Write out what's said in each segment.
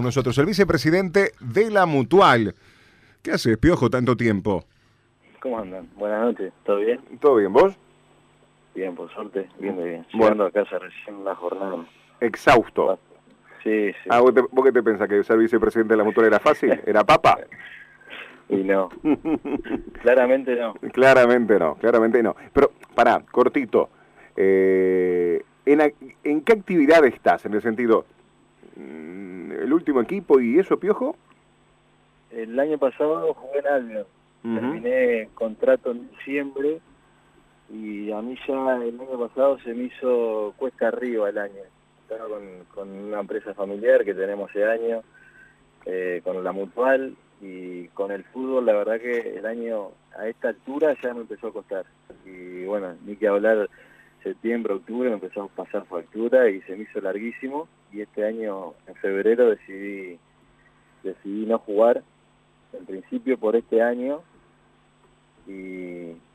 Nosotros, el vicepresidente de la Mutual. ¿Qué haces, Piojo, tanto tiempo? ¿Cómo andan? Buenas noches, ¿todo bien? ¿Todo bien, vos? Bien, por suerte, bien de bien. Bueno. Llegando a casa recién la jornada. Exhausto. Sí, sí. Ah, ¿vos, te- vos qué te pensás? ¿Que ser vicepresidente de la Mutual era fácil? ¿Era papa? Y no, claramente no. claramente no, claramente no. Pero, pará, cortito. Eh, ¿en, ¿En qué actividad estás? En el sentido, el último equipo y eso, Piojo? El año pasado jugué en Albion. Terminé contrato en diciembre y a mí ya el año pasado se me hizo cuesta arriba el año. Estaba con, con una empresa familiar que tenemos ese año, eh, con la mutual y con el fútbol, la verdad que el año a esta altura ya me empezó a costar. Y bueno, ni que hablar septiembre, octubre, me empezó a pasar factura y se me hizo larguísimo. Y este año, en febrero, decidí, decidí no jugar en principio por este año y,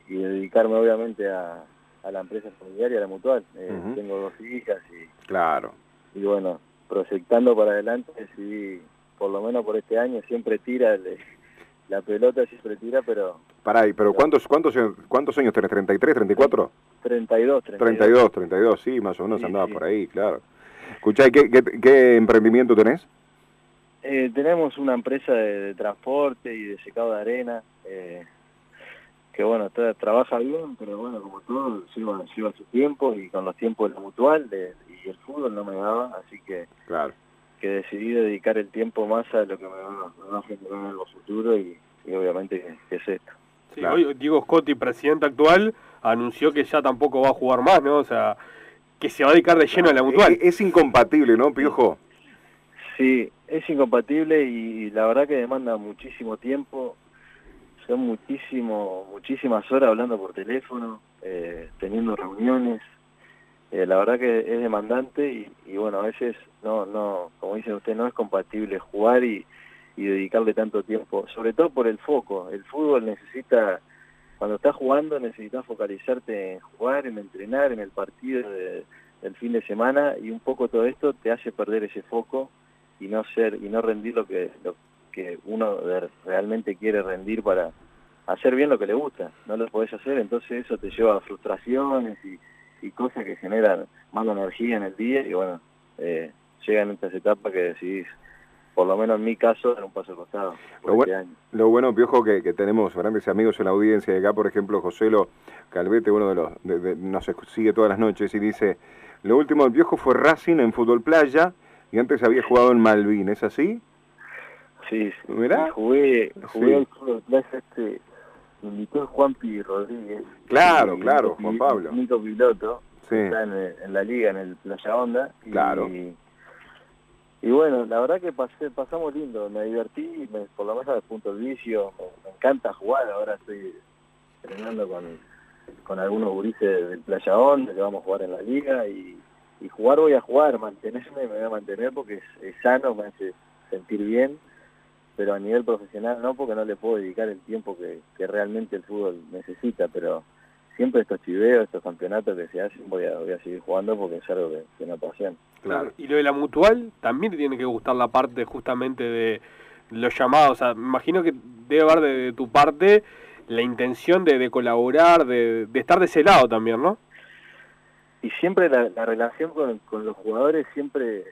y dedicarme obviamente a, a la empresa familiar y a la mutual. Eh. Tengo dos hijas y, Claro. y bueno, proyectando para adelante decidí, por lo menos por este año, siempre tira, el- la pelota siempre tira, pero Pará, pero ¿cuántos, cuántos, cuántos años tenés? ¿33, 34? 32, 32. 32, 32, sí, más o menos Sí, andaba sí. por ahí, claro. Escuchá, ¿y ¿qué, qué, qué emprendimiento tenés? Eh, tenemos una empresa de, de transporte y de secado de arena, eh, que bueno, tra- trabaja bien, pero bueno, como todo, lleva, lleva su tiempo y con los tiempos de la mutual de- y el fútbol no me daba, así que, Claro. que decidí dedicar el tiempo más a lo que me va, me va a generar en lo futuro y, y obviamente que es esto. Sí, Claro. hoy Diego Scotti, presidente actual, anunció que ya tampoco va a jugar más, ¿no? O sea, que se va a dedicar de lleno a la mutual. Es, es incompatible, ¿no, Piojo? Sí, es incompatible y la verdad que demanda muchísimo tiempo. Son muchísimo, muchísimas horas hablando por teléfono, eh, teniendo reuniones. Eh, la verdad que es demandante y, y bueno, a veces no, no, como dicen ustedes, no es compatible jugar y, y dedicarle tanto tiempo, sobre todo por el foco. El fútbol necesita, cuando estás jugando, necesitas focalizarte en jugar, en entrenar, en el partido de- del fin de semana y un poco todo esto te hace perder ese foco y no ser y no rendir lo que lo que uno realmente quiere rendir para hacer bien lo que le gusta no lo podés hacer entonces eso te lleva a frustraciones y, y cosas que generan mala energía en el día y bueno eh, llegan estas etapas que decidís por lo menos en mi caso dar un paso al costado por Lo este buen- año. Lo bueno, Piojo, que, que tenemos grandes amigos en la audiencia. de Acá, por ejemplo, Joselo Calvete, uno de los... de- de- nos sigue todas las noches y dice, lo último del Piojo fue Racing en Fútbol Playa y antes había jugado en Malvin, ¿es así? sí, sí. Mirá. Jugué jugué Sí. al fútbol plaza este me invitó Juan Pi Rodríguez Claro, claro, Juan Pablo. Nico Piloto Sí. está en, la liga, en el Playa Onda. Y, Claro. Y bueno, la verdad que pasé, pasamos lindo, me divertí, me, por lo menos desde el punto del vicio, me, encanta jugar, ahora estoy entrenando con, con algunos gurises del Playa Onda, que vamos a jugar en la liga, y, y jugar voy a jugar, mantenerme me voy a mantener porque es, sano, me hace sentir bien, pero a nivel profesional no, porque no le puedo dedicar el tiempo que realmente el fútbol necesita, pero siempre estos chiveos, estos campeonatos que se hacen, voy a, voy a seguir jugando porque es algo que, que me apasiona. Claro. Y lo de la mutual también te tiene que gustar la parte justamente de los llamados. O sea, me imagino que debe haber de, de tu parte la intención de, de colaborar, de, de estar de ese lado también, ¿no? y siempre la, la relación con, con los jugadores siempre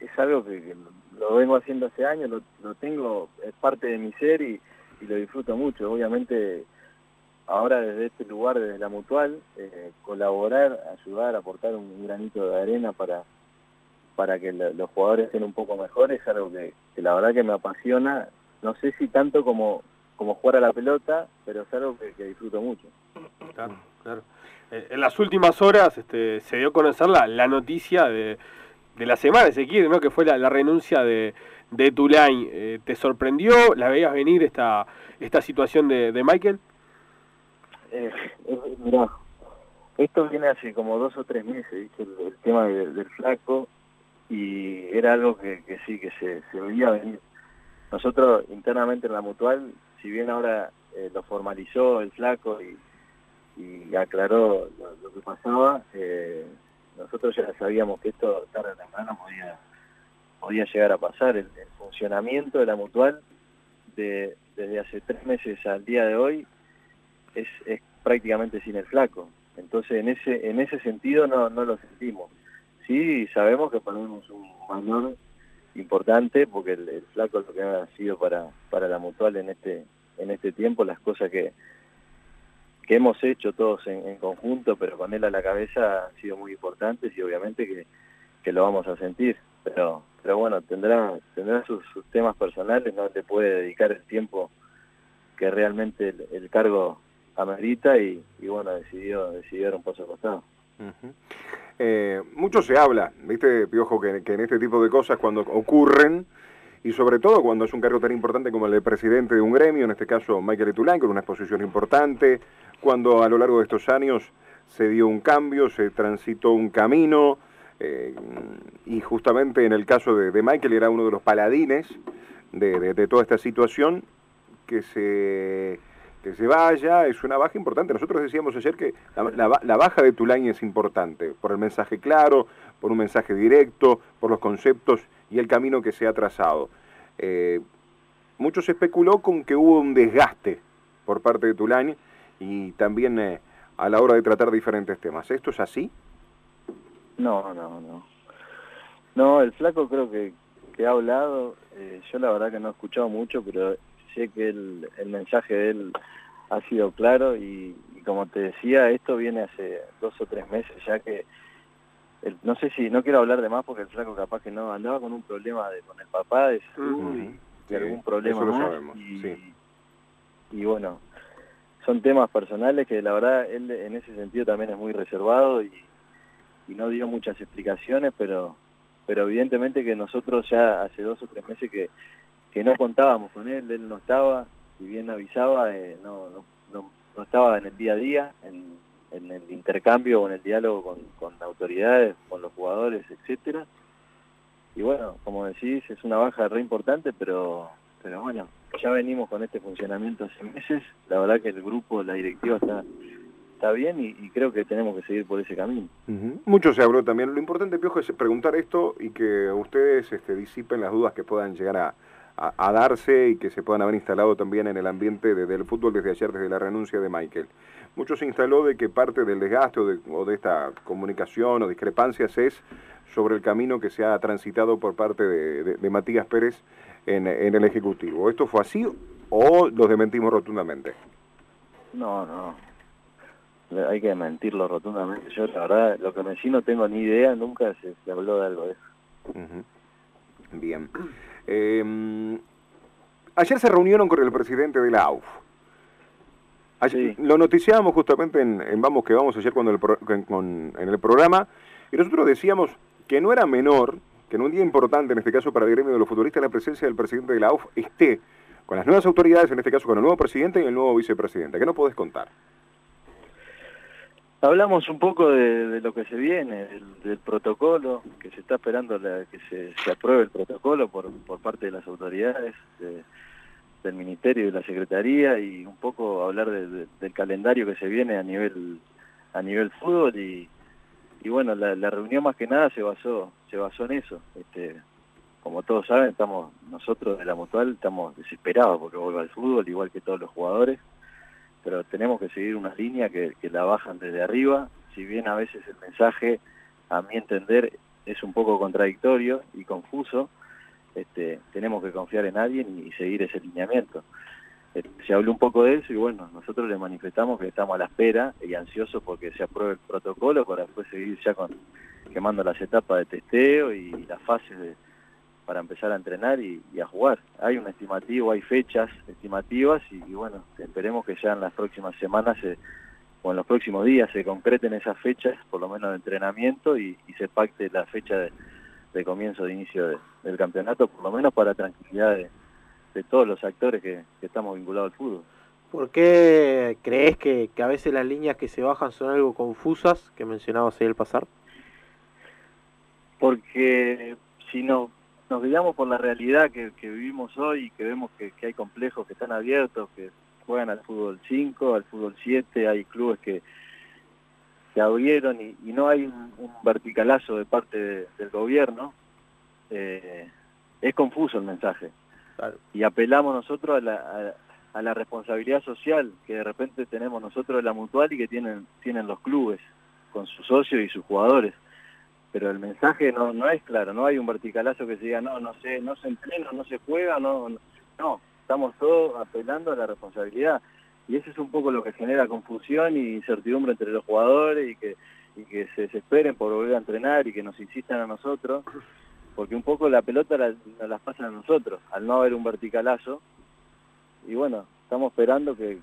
es algo que, que lo vengo haciendo hace años, lo, lo tengo, es parte de mi ser y, y lo disfruto mucho. Obviamente ahora desde este lugar, desde la mutual, eh, colaborar, ayudar, aportar un granito de arena para para que lo- los jugadores estén un poco mejores es algo que, la verdad que me apasiona, no sé si tanto como, como jugar a la pelota, pero es algo que, disfruto mucho. Claro, claro. Eh, en las últimas horas este, se dio a conocer la, la noticia de, de la semana, se quiere, ¿no? que fue la, la renuncia de, de Tulane. Eh, ¿Te sorprendió? ¿La veías venir esta, esta situación de, de Michael? Eh, eh, mirá, esto viene hace como dos o tres meses, ¿viste? El, el tema de- del flaco, y era algo que, que sí, que se, veía venir. Nosotros internamente en la mutual, si bien ahora eh, lo formalizó el flaco y, y aclaró lo, que pasaba, eh, nosotros ya sabíamos que esto tarde o temprano podía, podía llegar a pasar. El, funcionamiento de la mutual de, desde hace tres meses al día de hoy es, es prácticamente sin el flaco. Entonces en ese, en ese sentido no, no lo sentimos. Sí sabemos que ponemos un valor importante porque el, flaco es lo que ha sido para, para la mutual en este, en este tiempo, las cosas que, que hemos hecho todos en, conjunto, pero con él a la cabeza han sido muy importantes y obviamente que, que lo vamos a sentir. Pero, pero bueno, tendrá, tendrá sus, temas personales, no te puede dedicar el tiempo que realmente el, cargo amerita y, y, bueno, decidió, decidió dar un paso. Eh, mucho se habla, ¿viste, Piojo, que, en este tipo de cosas cuando ocurren, y sobre todo cuando es un cargo tan importante como el de presidente de un gremio, en este caso Michael Etulán, con una exposición importante, cuando a lo largo de estos años se dio un cambio, se transitó un camino, eh, y justamente en el caso de, Michael era uno de los paladines de toda esta situación, que se que se vaya es una baja importante. Nosotros decíamos ayer que la, baja de Tulani es importante, por el mensaje claro, por un mensaje directo, por los conceptos y el camino que se ha trazado. Eh, mucho se especuló con que hubo un desgaste por parte de Tulani y también eh, a la hora de tratar diferentes temas. ¿Esto es así? No, no, no. No, el flaco creo que, que ha hablado, eh, yo la verdad que no he escuchado mucho, pero sé que el, el mensaje de él ha sido claro y, como te decía, esto viene hace dos o tres meses ya que, no sé si, no quiero hablar de más porque el flaco capaz que no, andaba con un problema de, con el papá de salud y, algún problema más. y, bueno, son temas personales que la verdad él en ese sentido también es muy reservado y, y no dio muchas explicaciones, pero pero evidentemente que nosotros ya hace dos o tres meses que, que no contábamos con él, él no estaba, si bien avisaba, eh, no, estaba en el día a día, en, el intercambio o en el diálogo con, con autoridades, con los jugadores, etcétera. Y bueno, como decís, es una baja re importante, pero, pero bueno, ya venimos con este funcionamiento hace meses. La verdad que el grupo, la directiva está está bien y, creo que tenemos que seguir por ese camino. Mucho se habló también. Lo importante, Piojo, es preguntar esto y que ustedes este, disipen las dudas que puedan llegar a, a, darse y que se puedan haber instalado también en el ambiente del fútbol desde ayer, desde la renuncia de Michael. Mucho se instaló de que parte del desgaste o de, esta comunicación o discrepancias es sobre el camino que se ha transitado por parte de, Matías Pérez en, el Ejecutivo. ¿Esto fue así o los desmentimos rotundamente? No, no. Hay que mentirlo rotundamente. Yo, la verdad, lo que me sí no tengo ni idea, nunca se, habló de algo de eso. Bien. Eh, ayer se reunieron con el presidente de la AUF. Lo noticiábamos justamente en, Vamos que Vamos ayer cuando en el programa y nosotros decíamos que no era menor que en un día importante, en este caso para el gremio de los futbolistas, la presencia del presidente de la AUF esté con las nuevas autoridades, en este caso con el nuevo presidente y el nuevo vicepresidente. ¿Qué no podés contar? Hablamos un poco de, lo que se viene, del, protocolo, que se está esperando que se, apruebe el protocolo por, parte de las autoridades, del Ministerio y de la Secretaría, y un poco hablar del calendario que se viene a nivel a nivel fútbol y, y bueno, la, reunión más que nada se basó se basó en eso. Este, como todos saben, estamos nosotros de la Mutual estamos desesperados porque vuelva al fútbol, igual que todos los jugadores pero tenemos que seguir una línea que, la bajan desde arriba, si bien a veces el mensaje, a mi entender, es un poco contradictorio y confuso, este, tenemos que confiar en alguien y, seguir ese lineamiento. Eh, se habló un poco de eso y bueno, nosotros le manifestamos que estamos a la espera y ansiosos porque se apruebe el protocolo para después seguir ya con quemando las etapas de testeo y las fases de, para empezar a entrenar y, a jugar. Hay un estimativo, hay fechas estimativas y, bueno, esperemos que ya en las próximas semanas o en los próximos días se concreten esas fechas, por lo menos de entrenamiento y, se pacte la fecha de, comienzo de inicio del campeonato, por lo menos para tranquilidad de, todos los actores que, estamos vinculados al fútbol. ¿Por qué crees que, que, a veces las líneas que se bajan son algo confusas que mencionabas ahí al pasar? Porque si no nos guiamos por la realidad que, vivimos hoy y que vemos que, hay complejos que están abiertos, que juegan al fútbol 5, al fútbol 7, hay clubes que se abrieron y, no hay un, verticalazo de parte del gobierno, eh, es confuso el mensaje. Y apelamos nosotros a la, a, la responsabilidad social que de repente tenemos nosotros de la mutual y que tienen, tienen los clubes con sus socios y sus jugadores. Pero el mensaje no, no es claro, no hay un verticalazo que se diga, no, no se, no se entrena, no se juega, no, no, estamos todos apelando a la responsabilidad. Y eso es un poco lo que genera confusión y incertidumbre entre los jugadores y que, y que se desesperen por volver a entrenar y que nos insistan a nosotros porque un poco la pelota la, las pasan a nosotros, al no haber un verticalazo. Y bueno, estamos esperando que,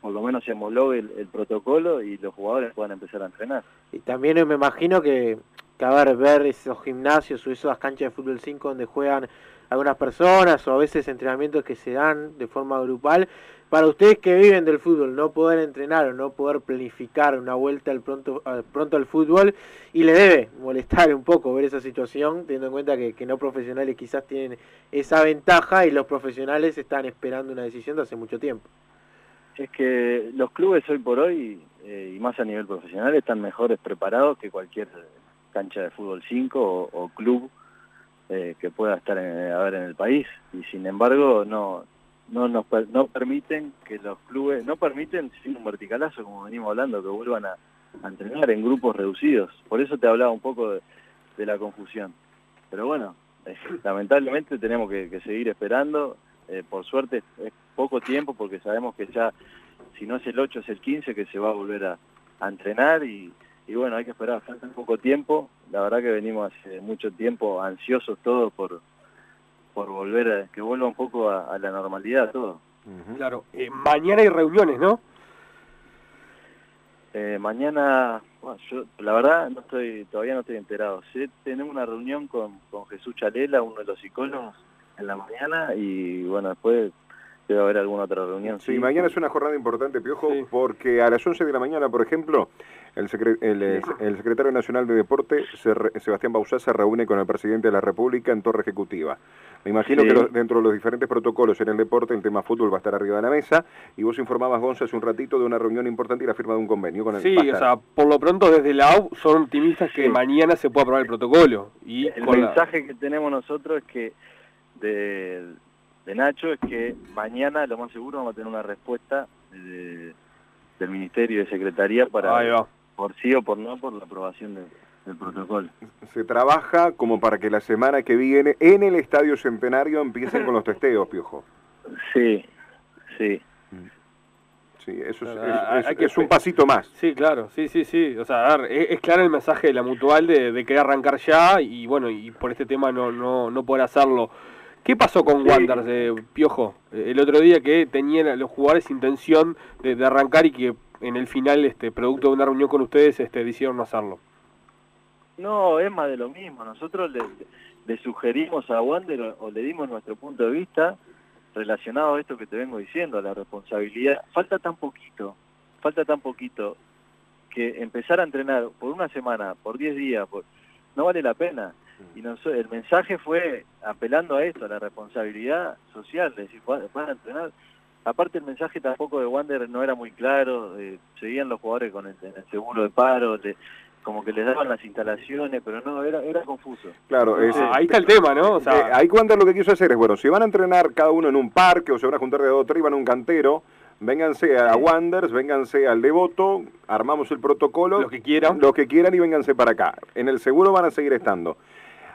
por lo menos se homologue el, protocolo y los jugadores puedan empezar a entrenar. Y también me imagino que, que a ver, esos gimnasios o esas canchas de fútbol 5 donde juegan algunas personas o a veces entrenamientos que se dan de forma grupal, para ustedes que viven del fútbol, no poder entrenar o no poder planificar una vuelta al pronto, al pronto al fútbol, y le debe molestar un poco ver esa situación, teniendo en cuenta que, no profesionales quizás tienen esa ventaja y los profesionales están esperando una decisión de hace mucho tiempo. Es que los clubes hoy por hoy, eh, y más a nivel profesional, están mejores preparados que cualquier cancha de fútbol 5 o, club eh, que pueda estar en, a ver, en el país. Y sin embargo, no no nos no permiten que los clubes, no permiten sin un verticalazo, como venimos hablando, que vuelvan a, entrenar en grupos reducidos. Por eso te hablaba un poco de, la confusión. Pero bueno, eh, lamentablemente tenemos que, seguir esperando. Eh, por suerte es poco tiempo porque sabemos que ya, si no es el 8, es el 15 que se va a volver a, entrenar y, y bueno, hay que esperar, falta un poco tiempo. La verdad que venimos hace mucho tiempo ansiosos todos por, por volver a, que vuelva un poco a, la normalidad todo. Claro, eh, mañana hay reuniones, ¿no? Eh, mañana, bueno, yo la verdad no estoy todavía no estoy enterado. Sí, tenemos una reunión con, con Jesús Chalela, uno de los psicólogos, en la mañana y bueno, después debe haber alguna otra reunión. Sí, mañana es una jornada importante, Piojo, porque a las 11 de la mañana, por ejemplo, el, secretario nacional de Deporte, Sebastián Bausá, se reúne con el presidente de la República en Torre Ejecutiva. Me imagino que dentro de los diferentes protocolos en el deporte, el tema fútbol va a estar arriba de la mesa, y vos informabas, Gonza, hace un ratito de una reunión importante y la firma de un convenio con el Sí, o sea, por lo pronto desde la AU son optimistas que mañana se pueda aprobar el protocolo. Y el mensaje que tenemos nosotros es que de de Nacho es que mañana lo más seguro vamos a tener una respuesta del Ministerio de Secretaría para por sí o por no por la aprobación del protocolo. Se trabaja como para que la semana que viene en el Estadio Centenario empiecen con los testeos, Piojo. Sí, sí. Sí, eso es, es, un pasito más. Sí, claro, sí, sí, sí. O sea, es, claro el mensaje de la mutual de, de, querer arrancar ya y bueno, y por este tema no, no, no poder hacerlo. ¿Qué pasó con Wanderers, de Piojo? El otro día que tenían los jugadores intención de, arrancar y que en el final, este producto de una reunión con ustedes, este, decidieron no hacerlo. No, es más de lo mismo. Nosotros le, sugerimos a Wander o, le dimos nuestro punto de vista relacionado a esto que te vengo diciendo, a la responsabilidad. Falta tan poquito, falta tan poquito que empezar a entrenar por una semana, por 10 días, no vale la pena. Y el mensaje fue apelando a esto, a la responsabilidad social, de decir, van a entrenar. Aparte el mensaje tampoco de Wander no era muy claro, eh, seguían los jugadores con el, seguro de paro, como que les daban las instalaciones, pero no, era, era confuso. Claro, ahí está el tema, ¿no? O sea, eh, ahí Wander lo que quiso hacer es, bueno, si van a entrenar cada uno en un parque o se van a juntar de dos o tres, van a un cantero, vénganse a Wanders, vénganse al Devoto, armamos el protocolo. Lo que quieran. Lo que quieran y vénganse para acá. En el seguro van a seguir estando.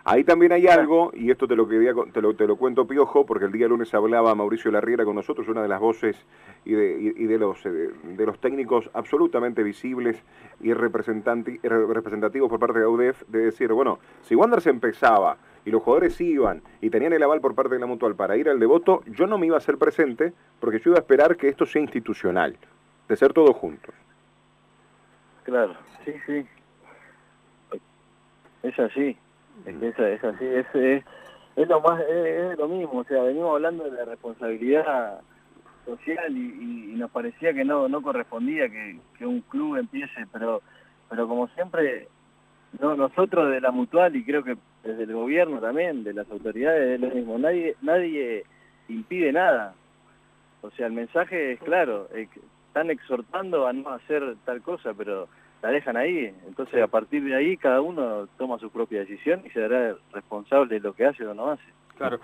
Ahí también hay algo, y esto te lo, quería, te lo, te lo cuento piojo, porque el día lunes hablaba Mauricio Larriera con nosotros, una de las voces y de, y, de los, eh, de los técnicos absolutamente visibles y representativos por parte de UDEF, de decir, bueno, si Wanderers empezaba y los jugadores iban y tenían el aval por parte de la Mutual para ir al devoto, yo no me iba a hacer presente porque yo iba a esperar que esto sea institucional, de ser todos juntos. Claro, sí, sí. Es así. Es que es, así, es, es, lo más, es, lo mismo, o sea, venimos hablando de la responsabilidad social y, nos parecía que no no correspondía que, un club empiece, pero pero como siempre no nosotros de la mutual y creo que desde el gobierno también, de las autoridades es lo mismo, nadie nadie impide nada. O sea, el mensaje es claro, están exhortando a no hacer tal cosa, pero la dejan ahí. Entonces, a partir de ahí, cada uno toma su propia decisión y se dará responsable de lo que hace o no hace. Claro.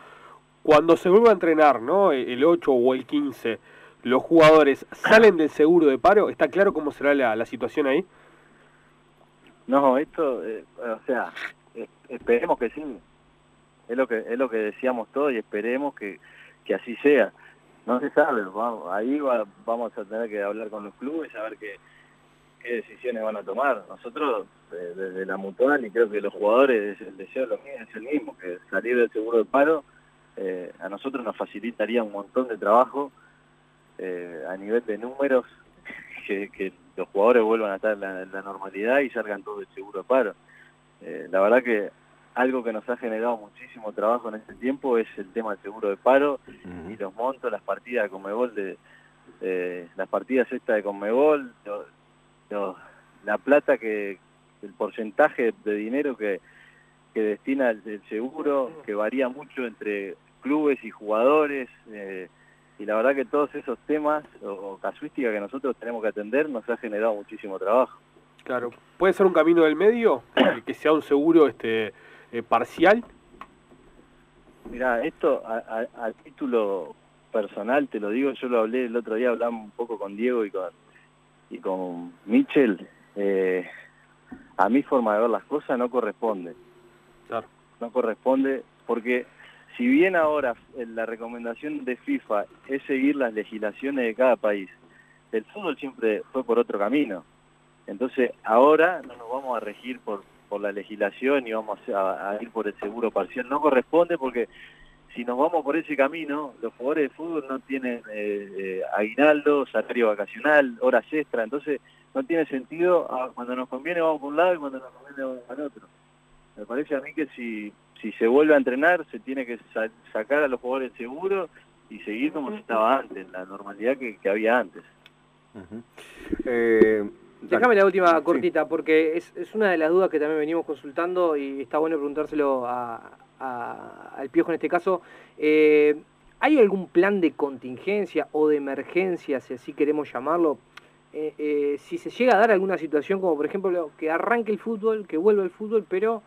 Cuando se vuelva a entrenar, ¿no? El 8 o el 15, los jugadores salen del seguro de paro. ¿Está claro cómo será la, situación ahí? No, esto, eh, o sea, esperemos que sí. Es lo que es lo que decíamos todos y esperemos que, que así sea. No se sabe, vamos, ahí vamos a tener que hablar con los clubes, a ver qué, qué decisiones van a tomar. Nosotros, desde la mutual, y creo que los jugadores, el deseo lo mismo, es el mismo, que salir del seguro de paro eh, a nosotros nos facilitaría un montón de trabajo eh, a nivel de números, que, los jugadores vuelvan a estar en la, normalidad y salgan todos del seguro de paro. Eh, la verdad que algo que nos ha generado muchísimo trabajo en este tiempo es el tema del seguro de paro y los montos, las partidas de Conmebol, de, las partidas estas de Conmebol, la plata que, el porcentaje de dinero que, que destina el, seguro, que varía mucho entre clubes y jugadores, eh, y la verdad que todos esos temas o, casuísticas que nosotros tenemos que atender nos ha generado muchísimo trabajo. Claro, ¿puede ser un camino del medio, que sea un seguro este eh, parcial? Mira, esto a, título personal, te lo digo, yo lo hablé el otro día, hablamos un poco con Diego y con, y con Mitchell, eh, a mi forma de ver las cosas no corresponde. No corresponde porque si bien ahora la recomendación de FIFA es seguir las legislaciones de cada país, el fútbol siempre fue por otro camino. Entonces ahora no nos vamos a regir por, por la legislación y vamos a, ir por el seguro parcial. No corresponde porque si nos vamos por ese camino, los jugadores de fútbol no tienen eh, eh, aguinaldo, salario vacacional, horas extra, entonces no tiene sentido, ah, cuando nos conviene vamos por un lado y cuando nos conviene vamos para otro. Me parece a mí que si, si se vuelve a entrenar se tiene que sacar a los jugadores seguros y seguir como se estaba antes, la normalidad que, había antes. Eh, Déjame la última cortita, porque es, es, una de las dudas que también venimos consultando y está bueno preguntárselo a, al Piojo en este caso. Eh, ¿Hay algún plan de contingencia o de emergencia, si así queremos llamarlo, eh, eh, si se llega a dar alguna situación como por ejemplo que arranque el fútbol, que vuelva el fútbol, pero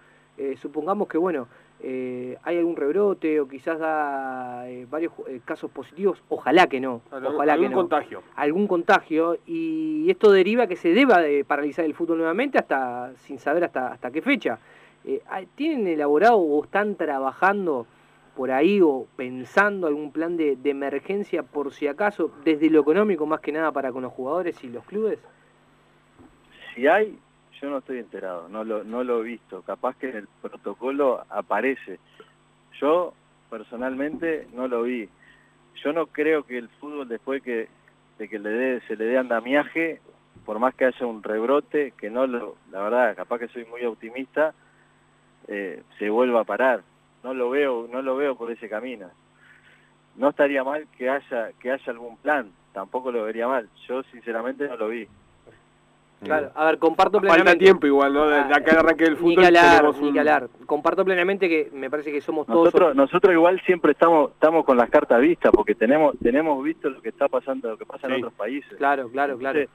supongamos que bueno, hay algún rebrote o quizás da varios casos positivos, ojalá que no, ojalá algún contagio. Algún contagio y esto deriva que se deba de paralizar el fútbol nuevamente hasta sin saber hasta, hasta qué fecha. ¿Tienen elaborado o están trabajando por ahí o pensando algún plan de, emergencia por si acaso, desde lo económico más que nada para con los jugadores y los clubes? Si hay, yo no estoy enterado, no lo, he visto, capaz que el protocolo aparece. Yo personalmente no lo vi. Yo no creo que el fútbol después de que le dé, se le dé andamiaje, por más que haya un rebrote, que no lo, la verdad, capaz que soy muy optimista, eh, se vuelva a parar no lo veo, no lo veo por ese camino. No estaría mal que haya, que haya algún plan, tampoco lo vería mal. Yo sinceramente no lo vi. Claro, a ver, comparto plenamente. Falta tiempo igual, ¿no? De, acá el arranque del fútbol. Ni que Comparto plenamente que me parece que somos todos. Nosotros, nosotros igual siempre estamos, estamos con las cartas vistas, porque tenemos, tenemos visto lo que está pasando, lo que pasa en otros países. Claro, claro, claro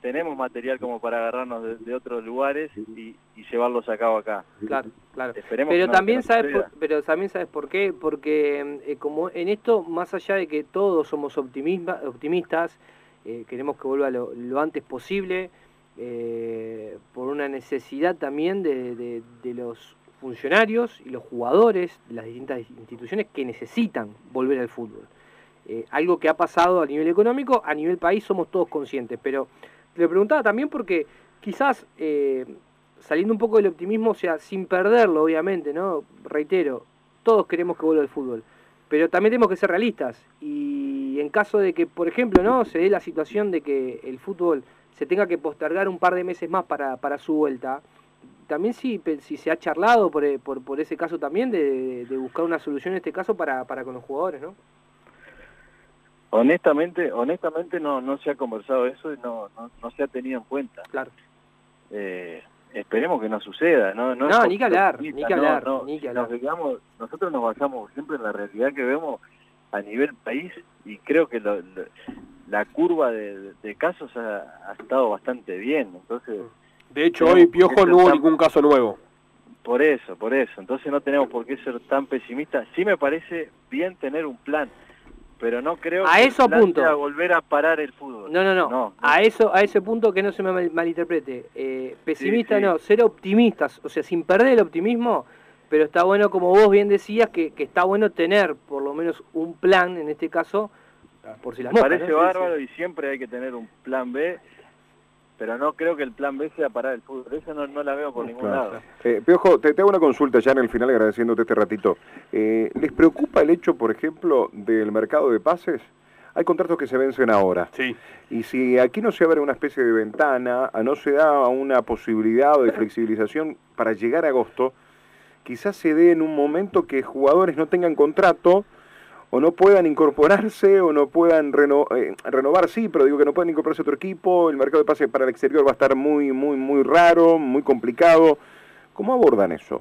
tenemos material como para agarrarnos de, otros lugares y, llevarlos a cabo acá. Claro, claro. pero también sabes, por, pero también sabes por qué, porque eh, como en esto, más allá de que todos somos optimistas, eh, queremos que vuelva lo, antes posible, eh, por una necesidad también de, de los funcionarios y los jugadores de las distintas instituciones que necesitan volver al fútbol. Eh, algo que ha pasado a nivel económico, a nivel país somos todos conscientes, pero le preguntaba también porque quizás eh, saliendo un poco del optimismo, o sea, sin perderlo obviamente, ¿no? Reitero, todos queremos que vuelva el fútbol, pero también tenemos que ser realistas y en caso de que, por ejemplo, ¿no? Se dé la situación de que el fútbol se tenga que postergar un par de meses más para, para su vuelta, también si, si se ha charlado por, por, por ese caso también de, de, buscar una solución en este caso para, para con los jugadores, ¿no? Honestamente, honestamente no, no se ha conversado eso y no, no, se ha tenido en cuenta. Claro. Eh, esperemos que no suceda, ¿no? No, ni que hablar, ni que hablar, ni que hablar. nosotros nos basamos siempre en la realidad que vemos a nivel país y creo que la curva de, casos ha, estado bastante bien, entonces De hecho, hoy Piojo no hubo ningún caso nuevo. Por eso, por eso. Entonces no tenemos por qué ser tan pesimistas. Sí me parece bien tener un plan, pero no creo a que eso punto. volver a parar el fútbol. No, no, no, A eso, a ese punto que no se me malinterprete. Eh, pesimista no, ser optimistas, o sea, sin perder el optimismo, pero está bueno, como vos bien decías, que, está bueno tener por lo menos un plan, en este caso, por si las Me parece bárbaro y siempre hay que tener un plan B pero no creo que el plan B sea parar el fútbol. Eso no, no la veo por ningún lado. Eh, Piojo, te, hago una consulta ya en el final agradeciéndote este ratito. Eh, ¿Les preocupa el hecho, por ejemplo, del mercado de pases? Hay contratos que se vencen ahora. Sí. Y si aquí no se abre una especie de ventana, no se da una posibilidad de flexibilización para llegar a agosto, quizás se dé en un momento que jugadores no tengan contrato o no puedan incorporarse o no puedan eh, renovar, sí, pero digo que no puedan incorporarse a otro equipo, el mercado de pase para el exterior va a estar muy, muy, muy raro, muy complicado. ¿Cómo abordan eso?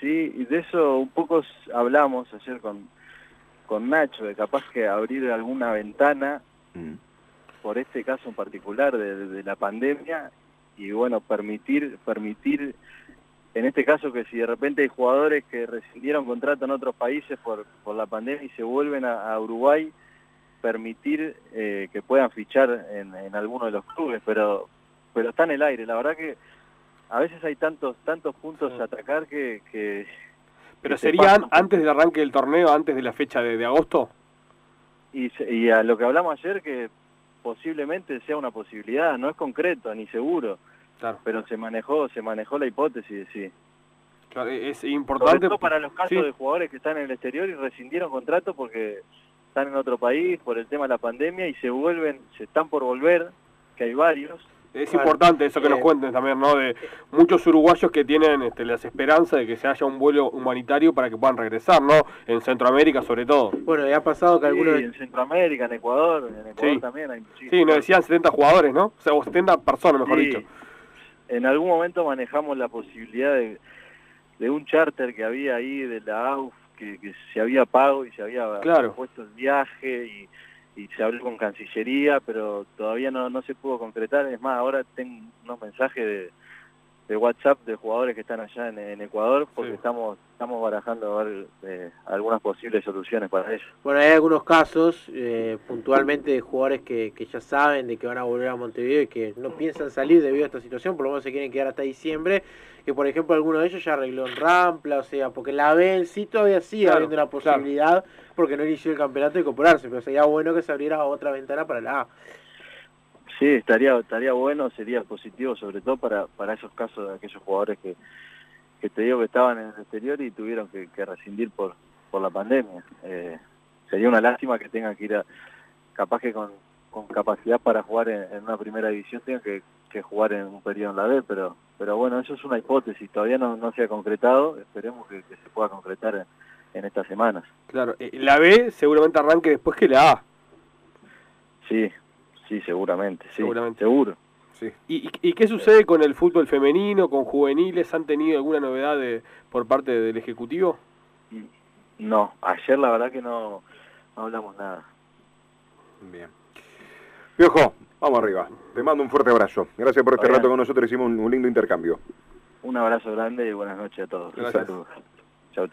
Sí, y de eso un poco hablamos ayer con, con Nacho, de capaz que abrir alguna ventana mm. por este caso en particular de, de la pandemia y bueno, permitir, permitir en este caso que si de repente hay jugadores que rescindieron contrato en otros países por, por la pandemia y se vuelven a, Uruguay, permitir eh, que puedan fichar en, en alguno de los clubes, pero pero está en el aire. La verdad que a veces hay tantos tantos puntos a atacar que... que ¿Pero sería antes del arranque del torneo, antes de la fecha de, agosto? Y, y a lo que hablamos ayer, que posiblemente sea una posibilidad, no es concreto ni seguro pero se manejó, se manejó la hipótesis, sí. Claro, es importante. para los casos de jugadores que están en el exterior y rescindieron contrato porque están en otro país por el tema de la pandemia y se vuelven, se están por volver, que hay varios. Es importante eso que nos cuenten también, ¿no? De muchos uruguayos que tienen este, las esperanzas de que se haya un vuelo humanitario para que puedan regresar, ¿no? En Centroamérica sobre todo. Bueno, ya ha pasado que algunos... en Centroamérica, en Ecuador, en Ecuador también hay muchísimos. Sí, nos decían 70 jugadores, ¿no? O sea, o 70 personas, mejor dicho en algún momento manejamos la posibilidad de, de un charter que había ahí de la AUF, que, se había pago y se había puesto el viaje y, se habló con Cancillería, pero todavía no, no se pudo concretar. Es más, ahora tengo unos mensajes de, de WhatsApp de jugadores que están allá en, Ecuador porque estamos estamos barajando eh, algunas posibles soluciones para ellos. Bueno, hay algunos casos eh, puntualmente de jugadores que, que, ya saben de que van a volver a Montevideo y que no piensan salir debido a esta situación, por lo menos se quieren quedar hasta diciembre, que por ejemplo alguno de ellos ya arregló en Rampla, o sea, porque la ven sí todavía sigue habiendo la posibilidad porque no inició el campeonato de incorporarse, pero sería bueno que se abriera otra ventana para la A. Sí, estaría estaría bueno, sería positivo sobre todo para, para esos casos de aquellos jugadores que, que te digo que estaban en el exterior y tuvieron que, rescindir por, por la pandemia. Eh, sería una lástima que tengan que ir a, capaz que con, con capacidad para jugar en, una primera división tengan que, que, jugar en un periodo en la B, pero pero bueno, eso es una hipótesis, todavía no, no se ha concretado, esperemos que, se pueda concretar en, en, estas semanas. Claro, eh, la B seguramente arranque después que la A. Sí, Sí, seguramente, sí, seguramente. seguro. Sí. ¿Y, ¿Y, qué sucede con el fútbol femenino, con juveniles? ¿Han tenido alguna novedad de, por parte del Ejecutivo? No, ayer la verdad que no, hablamos nada. Bien. Piojo, vamos arriba. Te mando un fuerte abrazo. Gracias por este rato con nosotros. Hicimos un, lindo intercambio. Un abrazo grande y buenas noches a todos. Gracias. Chao.